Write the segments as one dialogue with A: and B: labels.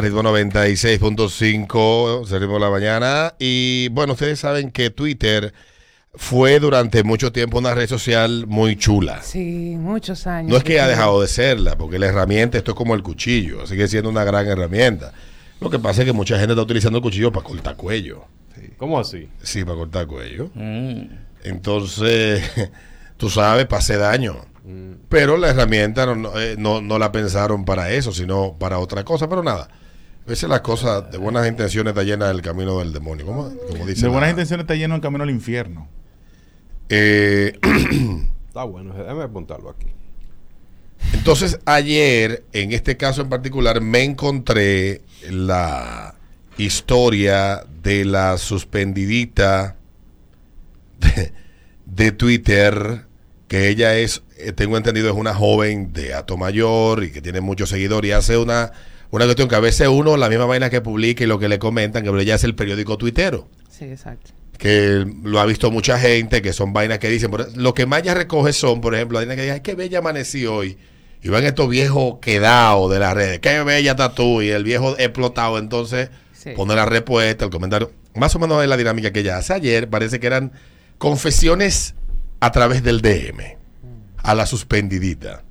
A: Ritmo 96.5, se ritmo de la mañana. Y bueno, ustedes saben que Twitter fue durante mucho tiempo una red social muy chula.
B: Sí, muchos años.
A: No es que ha dejado de serla, porque la herramienta, esto es como el cuchillo, sigue siendo una gran herramienta. Lo que pasa es que mucha gente está utilizando el cuchillo para cortar cuello.
C: ¿Cómo así?
A: Sí, para cortar cuello.
D: Mm.
A: Entonces, tú sabes, pase daño. Pero la herramienta no, no, eh, no- no la pensaron para eso, sino para otra cosa. Pero nada, a veces las cosas de buenas intenciones está llena del camino del demonio. ¿Cómo, cómo dice
E: De
A: la-
E: buenas intenciones está lleno el camino al infierno.
A: Eh,
C: Está bueno, déjame apuntarlo aquí.
A: Entonces, ayer, en este caso en particular, me encontré la historia de la suspendidita de, de Twitter, que ella es, eh, tengo entendido, es una joven de Ato Mayor y que tiene muchos seguidores y hace una, una cuestión que a veces uno, la misma vaina que publica y lo que le comentan, que ella es el periódico tuitero
B: Sí, exacto.
A: que lo ha visto mucha gente, que son vainas que dicen, por- lo que más ella recoge son, por ejemplo, la vaina que dice, ay, qué bella amanecí hoy. Y van estos viejos quedados de las redes, qué bella estás tú, y el viejo explotado, entonces
B: Sí.
A: pone la respuesta, el comentario. Más o menos es la dinámica que ella hace. Ayer parece que eran confesiones a través del DM, a la suspendidita.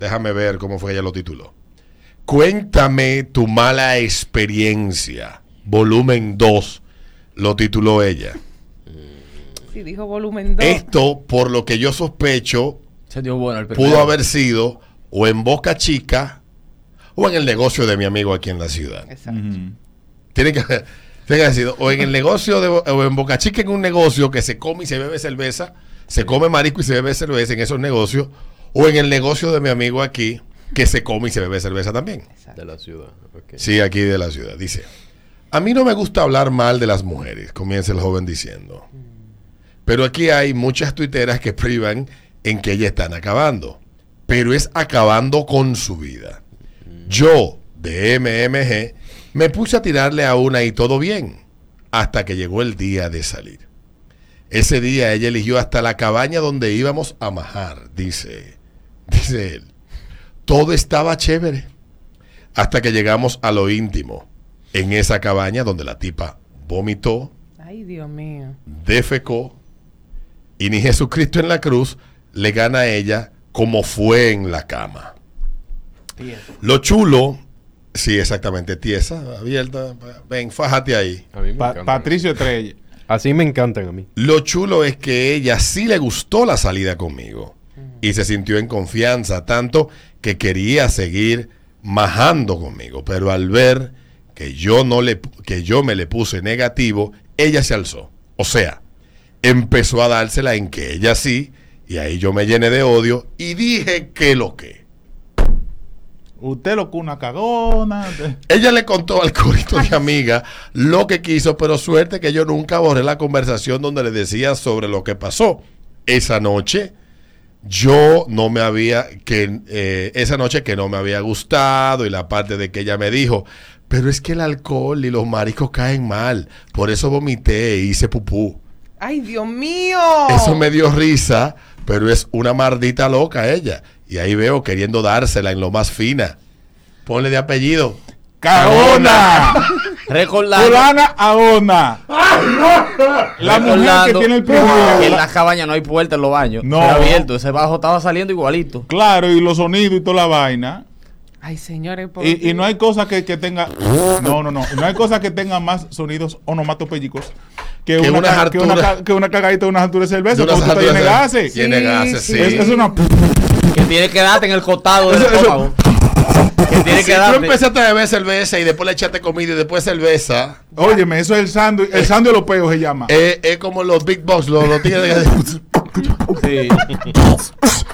A: Déjame ver cómo fue que ella lo tituló. Cuéntame tu mala experiencia, volumen 2, lo tituló ella.
B: Sí, dijo volumen 2.
A: Esto, por lo que yo sospecho,
D: Se dio bueno el primero.
A: pudo haber sido o en Boca Chica o en el negocio de mi amigo aquí en la ciudad.
B: Exacto.
E: Ujú.
A: Tiene que, tiene que haber sido o en el negocio de, o en Boca Chica en un negocio que se come y se bebe cerveza, se come marisco y se bebe cerveza en esos negocios, o en el negocio de mi amigo aquí que se come y se bebe cerveza también.
B: exacto.
C: De la ciudad.
A: Sí, aquí de la ciudad. Dice, a mí no me gusta hablar mal de las mujeres, comienza el joven diciendo. Pero aquí hay muchas tuiteras que privan en que ellas están acabando. Pero es acabando con su vida. Yo, de MMG, me puse a tirarle a una y todo bien. Hasta que llegó el día de salir. Ese día ella eligió hasta la cabaña donde íbamos a majar, dice, dice él. Todo estaba chévere hasta que llegamos a lo íntimo, en esa cabaña donde la tipa vomitó,
B: Ay, Dios mío.
A: defecó, y ni Jesucristo en la cruz le gana a ella como fue en la cama. Lo chulo, sí, exactamente, tiesa, abierta, ven, fájate ahí.
C: A mí me
E: Pa-
C: encantan.
E: Patricio Estrella.
C: Así me encantan a mí.
A: Lo chulo es que ella sí le gustó la salida conmigo y se sintió en confianza, tanto que quería seguir majando conmigo, pero al ver que yo no le que yo me le puse negativo, ella se alzó. O sea, empezó a dársela en que ella sí y ahí yo me llené de odio y dije que lo que.
E: Usted lo que una cagona.
A: Ella le contó al corito de amiga lo que quiso, pero suerte que yo nunca borré la conversación donde le decía sobre lo que pasó. Esa noche, yo no me había, que eh, esa noche que no me había gustado y la parte de que ella me dijo, pero es que el alcohol y los maricos caen mal, por eso vomité e hice pupú.
B: Ay, Dios mío.
A: Eso me dio risa, pero es una mardita loca ella. Y ahí veo queriendo dársela en lo más fina. Ponle de apellido.
E: ¡Cagona!
D: Recordando,
E: Fulana Aona. La mujer que tiene el
D: que en
E: privilegio.
D: la cabaña no hay puerta en los baños.
E: No.
D: Era abierto. Ese bajo estaba saliendo igualito.
E: Claro, y los sonidos y toda la vaina.
B: Ay, señores, por
E: Y, y no hay cosa que, que tenga. No, no, no. No hay cosa que tenga más sonidos onomatopéyicos que,
A: Que
E: una, ca- que, una, que una cagadita de unas alturas de cerveza. Porque tú
A: de-
E: gases.
A: Tiene
B: Sí,
A: gases,
B: sí.
A: sí.
E: Es, es una.
D: Que tiene que darte en el costado del
E: eso-
D: estómago. Que tiene
A: Si
D: que
A: tú empezaste a beber cerveza y después le echaste comida y después cerveza,
E: Óyeme, eso es el sándwich. El sándwich de los peos se llama.
A: eh, es como los big box, los, los tigres de...
D: Sí.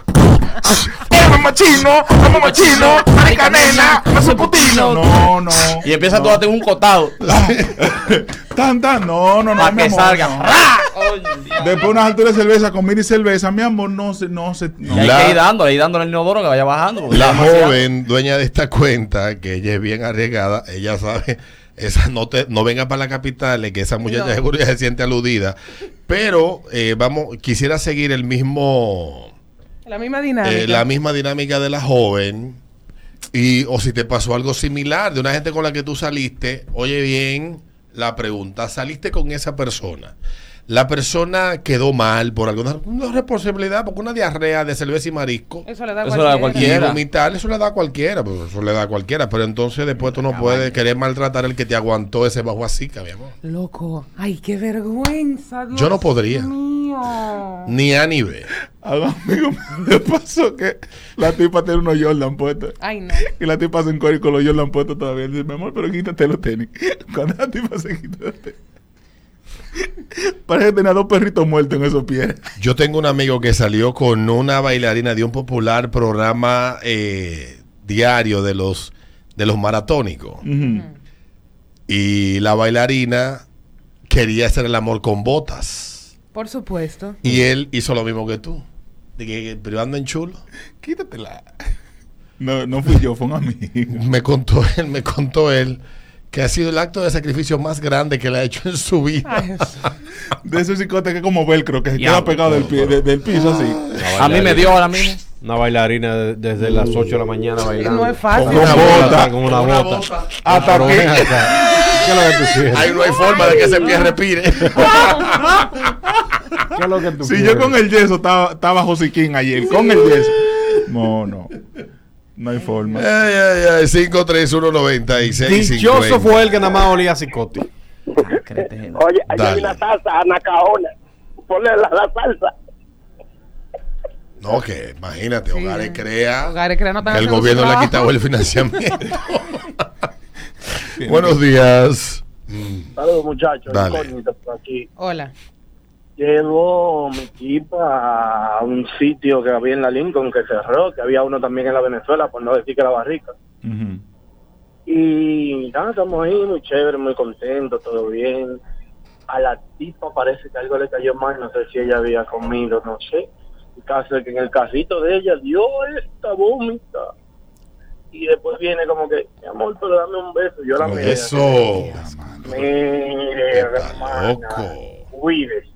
E: ¡Vamos machino! ¡Vamos machino! ¡Marica nena! ¡No soy putino! No, no.
D: Y empieza todo a tener un costado.
E: Tan, tan. No, no, no.
D: Para que
E: amor,
D: salga.
E: no. Después unas alturas de cerveza, comida y cerveza, mi amor, no se, no se. no.
D: Y hay
A: La-
D: que ir dándole, ir dándole al inodoro que vaya bajando.
A: La joven dueña de esta cuenta, que ella es bien arriesgada, ella sabe, esa no te, no venga para la capital, que esa muchacha
B: No.
A: seguro ya se siente aludida. Pero eh, vamos, quisiera seguir el mismo
B: La misma dinámica.
A: eh, la misma dinámica de la joven Y, o si te pasó algo similar de una gente con la que tú saliste, oye bien la pregunta, saliste con esa persona. La persona quedó mal por alguna una responsabilidad, porque una diarrea de cerveza y marisco
B: Eso le da a
D: Eso le da a
A: y
B: cualquiera.
D: cualquiera.
A: vomitar, eso le da a cualquiera, pues eso le da a cualquiera. Pero entonces después tú no puedes querer maltratar al que te aguantó ese bajo así, mi amor.
B: Loco. Ay, qué vergüenza. Dios
A: Yo no podría.
B: mío.
A: Ni A ni B.
E: A un amigo me pasó que la tipa tiene unos Jordan puestos.
B: Ay, no.
E: Y la tipa se encuentra con los Jordan puestos todavía. Dice, mi amor, pero quítate los tenis. Cuando la tipa se quita los tenis. Parece que tenía dos perritos muertos en esos pies.
A: Yo tengo un amigo que salió con una bailarina de un popular programa eh, diario de los, de los maratónicos. Y la bailarina quería hacer el amor con botas.
B: Por supuesto.
A: Y él hizo lo mismo que tú. Dije, pero andan chulo.
E: Quítatela. No, no fui yo, fue un amigo.
A: Me contó él, me contó él que ha sido el acto de sacrificio más grande que le ha hecho en su vida.
B: Ay.
E: De ese cicote que es como velcro, que se queda pegado del, pie, de- del piso así.
D: A mí me dio ahora mismo.
C: Una bailarina de- desde las 8 de la mañana bailando.
B: no es fácil.
C: Con una bota.
E: bota.
C: Con una
A: Una
C: bota.
E: Hasta aquí.
C: ven acá. ¿Qué es lo que tú quieres?
A: Ahí no hay forma de que ese pie respire.
C: ¿Qué es lo que tú
E: Si
C: quieres?
E: yo con el yeso estaba, estaba Josiquín ayer, con el yeso. No, no. No hay forma.
A: ay, ay, ay. 5319650.
C: Dichoso fue el que nada más olía a cicote.
F: Oye, hay una salsa anacaona. Ponle la, la salsa.
A: No, que imagínate,
B: Sí.
A: Hogares Crea.
B: Hogares Crea no están
A: que el gobierno le ha quitado el financiamiento. Buenos días.
F: Saludos, muchachos. Por aquí.
B: Hola.
F: Llevo mi equipa a un sitio que había en la Lincoln que cerró, que había uno también en la Venezuela, por no decir que era barrica. Y nada, estamos ahí muy chévere, muy contentos, todo bien. A la tipa parece que algo le cayó mal, no sé si ella había comido, no sé. Y casi que en el carrito de ella dio esta vómita. Y después viene como que, mi amor, pero dame un beso. Yo la miré.
A: Eso.
F: Mire, hermana,
A: loco.
F: cuídese.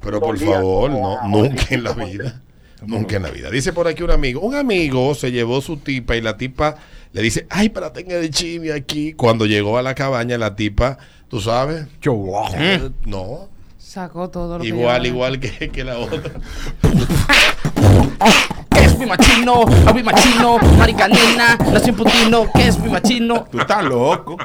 A: Pero por favor, no, nunca en la vida. Nunca en la vida. Dice por aquí un amigo, un amigo se llevó su tipa y la tipa le dice, ay, para tenga de chimi aquí. Cuando llegó a la cabaña, la tipa, tú sabes, no,
B: Sacó todo lo que
A: igual, igual que, que la otra.
D: ¿Qué es mi machino? Avi machino, maricanina, nació en putino. ¿Qué es mi machino?
E: Tú estás loco.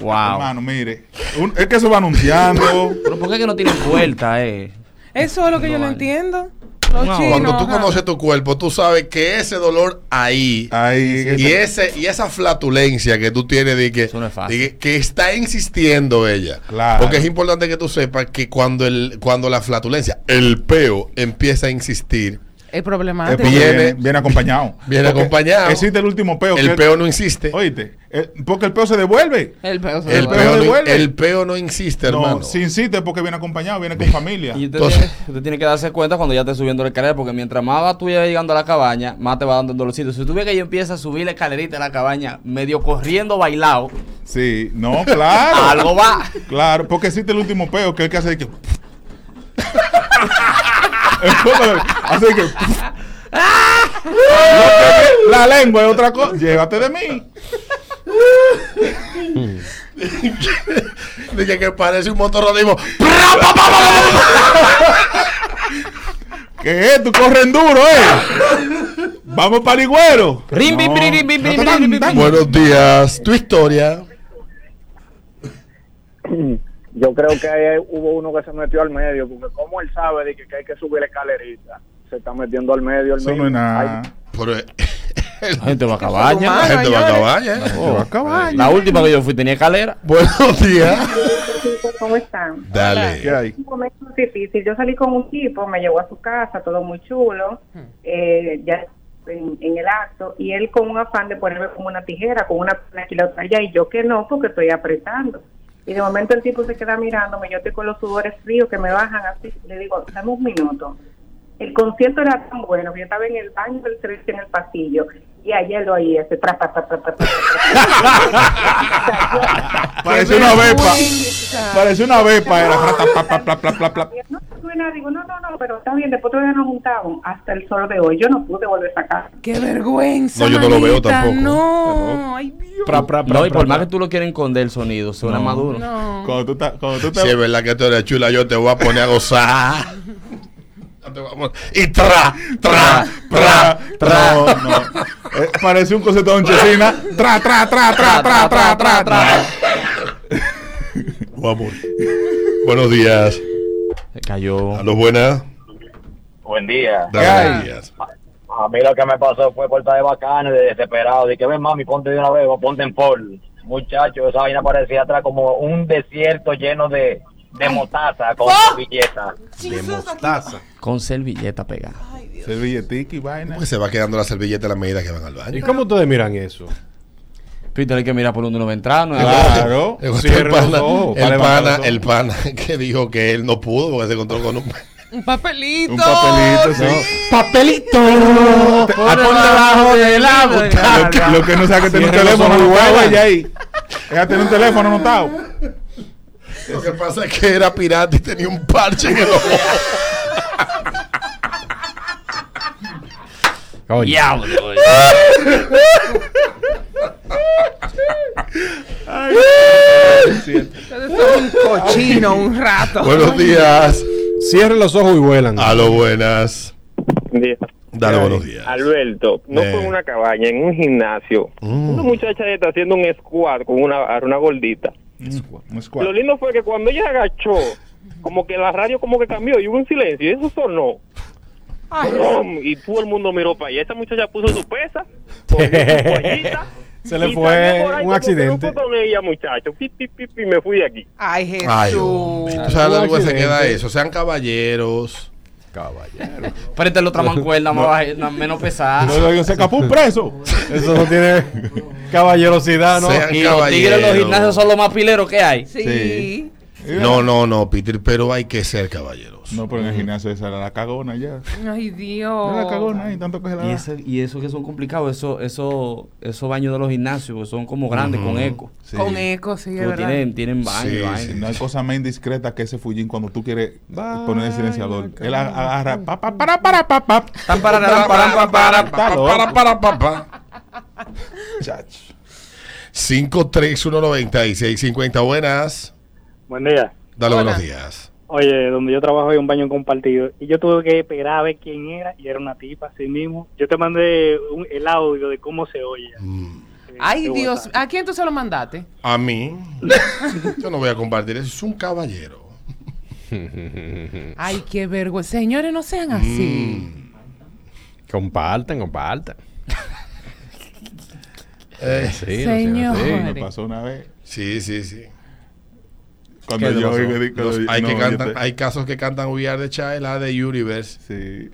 D: Wow.
E: Hermano, mire. un- es que eso va anunciando.
D: Pero ¿por qué que no tiene vuelta, eh?
B: Eso es lo que
D: No
B: yo no
D: vale.
B: entiendo.
D: No,
A: Cuando tú conoces tu cuerpo, tú sabes que ese dolor ahí
E: Ahí.
A: y ese y esa flatulencia que tú tienes de que,
D: Eso no es fácil.
A: de que, que está insistiendo ella.
E: Claro.
A: Porque es importante que tú sepas que cuando el cuando la flatulencia, el peo empieza a insistir,
B: Es
E: Es
B: problemático.
A: Viene-
E: viene, acompañado.
A: viene
E: Porque
A: acompañado.
E: Existe el último peo.
A: el
E: que-
A: peo no insiste.
E: Oíste. eh, porque el peo se devuelve.
B: El peo se
A: El
B: va.
E: peo
A: no,
E: devuelve.
A: el peo no insiste, hermano.
E: No, si insiste es porque viene acompañado, viene con familia.
D: Y usted,
A: Entonces-
D: tiene, usted tiene que darse cuenta cuando ya esté subiendo la escalera, porque mientras más va tú ya llegando a la cabaña, más te va dando el dolorcito. Si tú ves que yo empiezo a subir la escalerita de la cabaña, medio corriendo bailado,
E: Sí, no, claro.
D: algo va.
E: Claro, porque existe el último peo que es el que hace que. Así que. la lengua es otra cosa. Llévate de mí.
A: Dije que parece un motorradismo.
E: ¿Qué es? Tú corren duro, ¿eh? Vamos para Ligüero.
A: Buenos días. Tu historia.
F: Yo creo que ahí hubo uno que se metió al medio, porque como él sabe de que, que hay que subir la escalerita, se está metiendo al medio. El
E: Eso no es nada.
A: Pero,
D: La gente va a cabaña.
A: la gente va a cabaña.
D: Oh,
E: va a cabaña.
D: La última que yo fui tenía escalera.
A: Buenos días.
G: ¿Cómo están?
E: ¿Qué
A: Dale.
E: hay?
G: Un momento difícil. Yo salí con un tipo, me llevó a su casa, todo muy chulo, eh, ya en, en el acto, y él con un afán de ponerme como una tijera, con una aquí y la otra allá, y yo que no, porque estoy apretando. Y de momento el tipo se queda mirándome, yo estoy con los sudores fríos que me bajan así, le digo, dame un minuto. El concierto era tan bueno que yo estaba en el baño del servicio en el pasillo, y ayer lo oí ese tra, tra, tra, tra.
E: Parece una vepa. Parece una vepa. Era.
G: No, suena, digo, no, no, no, pero está bien, después todavía nos juntamos. Hasta el sol de hoy, yo no pude volver a sacar.
B: Qué vergüenza.
A: No, yo no lo veo tampoco.
B: No, ay Dios.
C: Pra, pra, pra,
D: No, y
C: pra,
D: por más
C: pra.
D: que tú lo quieras esconder el sonido, suena
E: No.
D: maduro.
B: No.
E: Cuando tú, estás- cuando tú te
A: Si es verdad que tú eres chula, yo te voy a poner a gozar. Vamos- Y tra, tra, tra, tra.
E: No, no. Eh, parece un concepto de Chesina. Tra, tra, tra, tra, tra, tra, tra, tra.
A: Oh, amor. Buenos días.
D: Cayó.
A: A los buenas.
F: Buen día.
A: Dale, días.
F: A mí lo que me pasó fue por estar de bacano, de desesperado. Dije, ven mami, ponte de una vez, o ponte en Ford. Muchacho, esa vaina parecía atrás como un desierto lleno de, de mostaza con servilleta.
C: De mostaza.
D: Con servilleta pegada.
E: Servilletica y vaina.
A: Pues se va quedando la servilleta a la medida que van al
C: ¿Y
A: baño.
C: cómo ustedes miran eso?
D: Peter, hay que mirar por donde uno va a entrar. ¿no?
E: Claro.
A: El pana, el, pana,
E: los
A: el pana que dijo que él no pudo porque se encontró con un...
B: Un papelito.
E: Un papelito, sí.
A: ¡Papelito!
D: Por debajo de la butaca.
E: Lo que no sabe que tiene un teléfono ella ahí. Ella tiene un teléfono anotado.
A: Lo que pasa es que era pirata y tenía un parche en el ojo.
D: Diablo.
B: Ustedes son un cochino un rato.
A: Buenos días.
C: cierren los ojos y vuelan.
A: A lo buenas. Dale
E: Ay.
A: buenos días.
H: Alberto, no
A: Eh.
H: fue en una cabaña, en un gimnasio.
A: Mm.
H: Una muchacha está haciendo un squat con una, una gordita.
E: Un squad.
H: Lo lindo fue que cuando ella agachó, como que la radio como que cambió y hubo un silencio y eso sonó. ¡Brum! Y todo el mundo miró para allá. Esa muchacha puso su pesa, cogió su
C: Se le
H: y
C: fue un accidente.
H: con ella, muchacho. Pi, pi, pi, pi, me fui de aquí.
B: Ay, Jesús.
A: Ay, hombre. Tú sabes
C: Un
A: algo que se queda eso. Sean caballeros.
C: Caballero.
D: Préstale otra mancuerna más no, menos pesada.
E: No, se escapó un preso.
C: Eso no tiene caballerosidad, ¿no?
A: Sean
D: Y los tigres en los gimnasios son los más pileros que hay.
B: Sí.
E: Sí.
A: No, no, no, Peter, pero hay que ser caballeros.
E: No, pero en el gimnasio esa era la cagona ya.
B: Ay, Dios.
E: Era la cagona ahí, tanto que se la
D: Y, ese, y eso que son complicados, eso, eso, esos baños de los gimnasios que son como grandes con eco.
E: Sí.
B: Con eco, sí, es
D: Pero
B: verdad.
D: tienen, tienen baño,
A: Sí, sí.
E: No hay cosa más indiscreta que ese fullín cuando tú quieres poner el silenciador. Él agarra pa, pa, para, para, pa, pa.
D: Tan para, tan para, para,
E: loco.
A: Para, para, para, para.
E: Chacho.
A: 5319650 buenas.
F: Buen día.
A: Dale
B: Hola.
A: buenos días.
F: Oye, donde yo trabajo hay un baño compartido y yo tuve que esperar a ver quién era y era una tipa así mismo. Yo te mandé un, el audio de cómo se oye.
A: Mm,
B: Ay, Dios. ¿A quién tú se lo mandaste?
A: A mí. Yo no voy a compartir eso. Es un caballero.
B: Ay, qué vergüenza. Señores, no sean así.
A: Mm.
C: Compartan, compartan.
A: Eh,
C: Sí, no sean
B: Señor.
C: así.
B: Madre.
E: Me pasó una vez.
A: sí, sí, sí.
E: Cuando
D: ¿Qué te
E: yo oigo-
A: Los- hay, que
E: no,
A: cantan,
E: yo te-
A: hay casos que cantan We Are the Child, la de Universe.
E: Sí.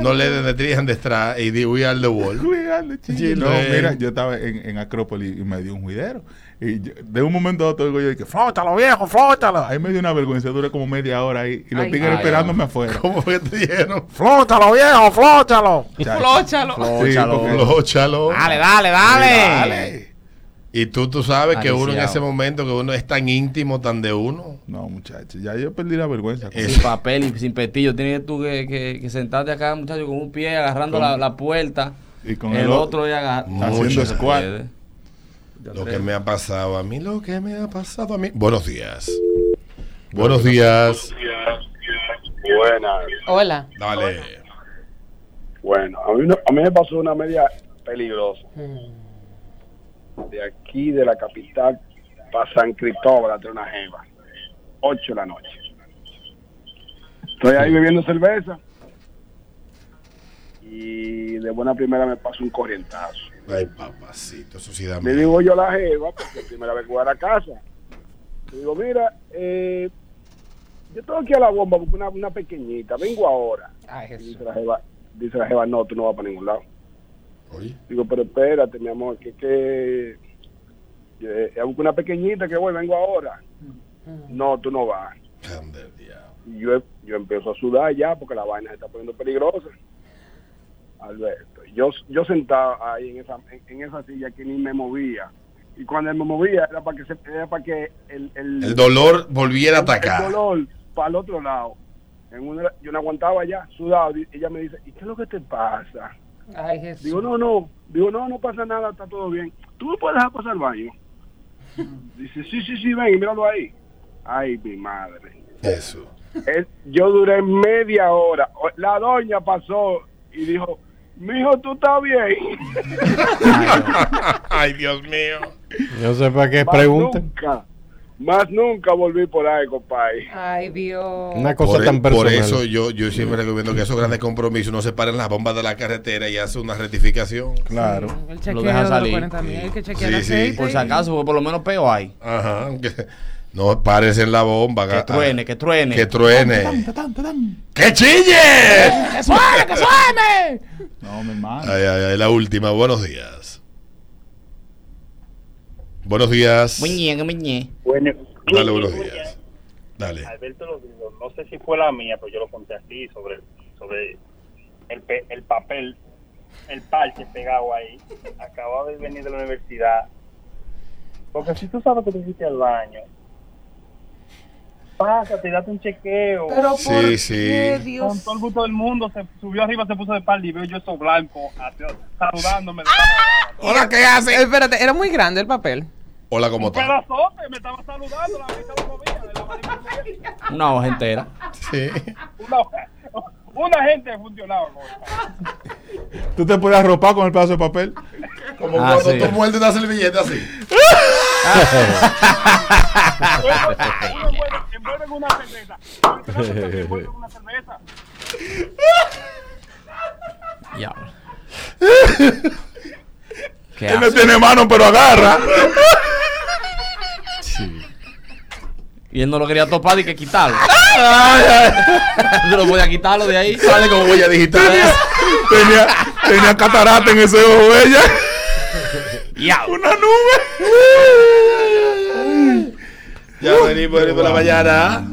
A: No le den de trijan de extra y de We Are the World.
E: Cuidado, chico.
A: Sí,
E: No, mira, yo estaba en, en Acrópolis y me dio un juidero. Y yo- de un momento a otro digo yo, dije, flótalo viejo, flótalo. Ahí me dio una vergüenza, duré como media hora ahí. Y los
B: Ay.
E: tigres
D: Ay,
E: esperándome afuera.
A: ¿Cómo que te dijeron?
E: ¡Flótalo viejo, flótalo!
B: Flóchalo.
D: Flóchalo. Dale, dale, dale.
E: Dale.
A: Y tú, tú sabes que uno en ese momento que uno es tan íntimo, tan de uno.
E: No, muchachos, ya yo perdí la vergüenza.
A: Es-
D: Sin papel y sin petillo. Tienes tú que, que, que sentarte acá, muchacho, con un pie agarrando la, la puerta.
E: Y con
D: el,
E: el
D: otro ya
E: haciendo squat.
A: Lo que me ha pasado a mí, lo que me ha pasado a mí. Buenos días. Buenos días.
I: Buenas.
B: Hola.
A: Dale.
I: Bueno, a mí, no- a mí me pasó una media peligrosa. De aquí, de la capital, para San Cristóbal, a una jeva. 8 de la noche. Estoy ahí bebiendo cerveza. Y de buena primera me pasó un corrientazo.
A: Ay, papacito, eso sí da
I: Le digo yo a la jeva, porque es la primera vez que voy a la casa. Le digo, mira, eh, yo tengo aquí a la bomba porque una, una pequeñita, vengo ahora.
B: Ay,
I: dice la jeva, dice la jeva, no, tú no vas para ningún lado.
A: Oye,
I: Digo, pero espérate, mi amor, que que eh, es una pequeñita que voy, vengo ahora. No, tú no vas.
A: ande el diablo.
I: Y yo, yo empiezo a sudar ya porque la vaina se está poniendo peligrosa. Alberto, yo, yo sentado ahí en esa, en, en esa silla que ni me movía. Y cuando él me movía era para que, se, era para que el, el,
A: El dolor volviera a
I: el
A: atacar.
I: dolor para el otro lado. En una, yo no aguantaba ya, sudado. Y ella me dice, ¿y qué es lo que te pasa?
B: Ay, Jesús.
I: Digo, no, no. Digo, no, no pasa nada, está todo bien. ¿Tú me puedes dejar pasar al baño? Dice, sí, sí, sí, ven, y míralo ahí. Ay, mi madre.
A: Eso.
I: Es- yo duré media hora. La doña pasó y dijo, mijo, ¿tú estás bien?
A: Ay, Dios mío.
C: Yo sé para qué
I: nunca, más nunca volví por ahí, compadre.
B: Ay, Dios.
C: Una cosa
A: Por,
C: tan
A: por
C: personal.
A: eso yo, yo siempre recomiendo que esos grandes compromisos no se paren las bombas de la carretera y hace una rectificación.
E: Claro.
B: El
D: Lo
B: chequeo
D: deja salir.
B: 40 mil, hay que chequear
A: Sí,
B: el
A: sí.
B: aceite.
D: Por si acaso, porque por lo menos peo hay.
A: Ajá. que- no pares en la bomba.
D: Que truene, que truene.
A: Que truene. ¡Que chille!
B: ¡Que suene, que suene!
E: No, mi hermano.
A: Ay, ay, ay, la última. Buenos días. Buenos días.
D: Muñe, muñe.
J: Bueno,
A: Dale, buenos días. Dale.
J: Alberto lo dijo, no sé si fue la mía, pero yo lo conté así sobre, sobre el, pe- el papel, el parche pegado ahí. Acababa de venir de la universidad. Porque si tú sabes que te fuiste al baño, pásate, date un chequeo.
B: Pero
A: Sí,
B: por
A: sí.
B: qué,
J: con
B: Dios.
J: todo el gusto del mundo, se subió arriba, se puso de par y veo yo eso blanco, saludándome.
A: Hola, ¿qué hace?
B: Espérate, era muy grande el papel.
A: Hola, ¿cómo
J: Un
A: estás?
J: pedazote, me estaba saludando, la vista lo movía, de la
D: Una hoja entera.
A: Sí.
J: una, una gente funcionaba.
E: Tú te puedes arropar con el pedazo de papel.
A: Como
D: Ah,
A: cuando
D: sí.
A: tú muerdes una servilleta así.
J: Envuelven una cerveza. Envuelven una cerveza.
D: Ya. ¿Qué
E: Él no tiene mano, pero agarra.
D: Y él no lo quería topar y que quitarlo. Yo no podía quitarlo de ahí.
A: Sale como huella digital.
E: tenía, tenía catarata en ese ojo ella.
D: Ya.
E: Una nube.
A: Ya venimos, venimos la mañana.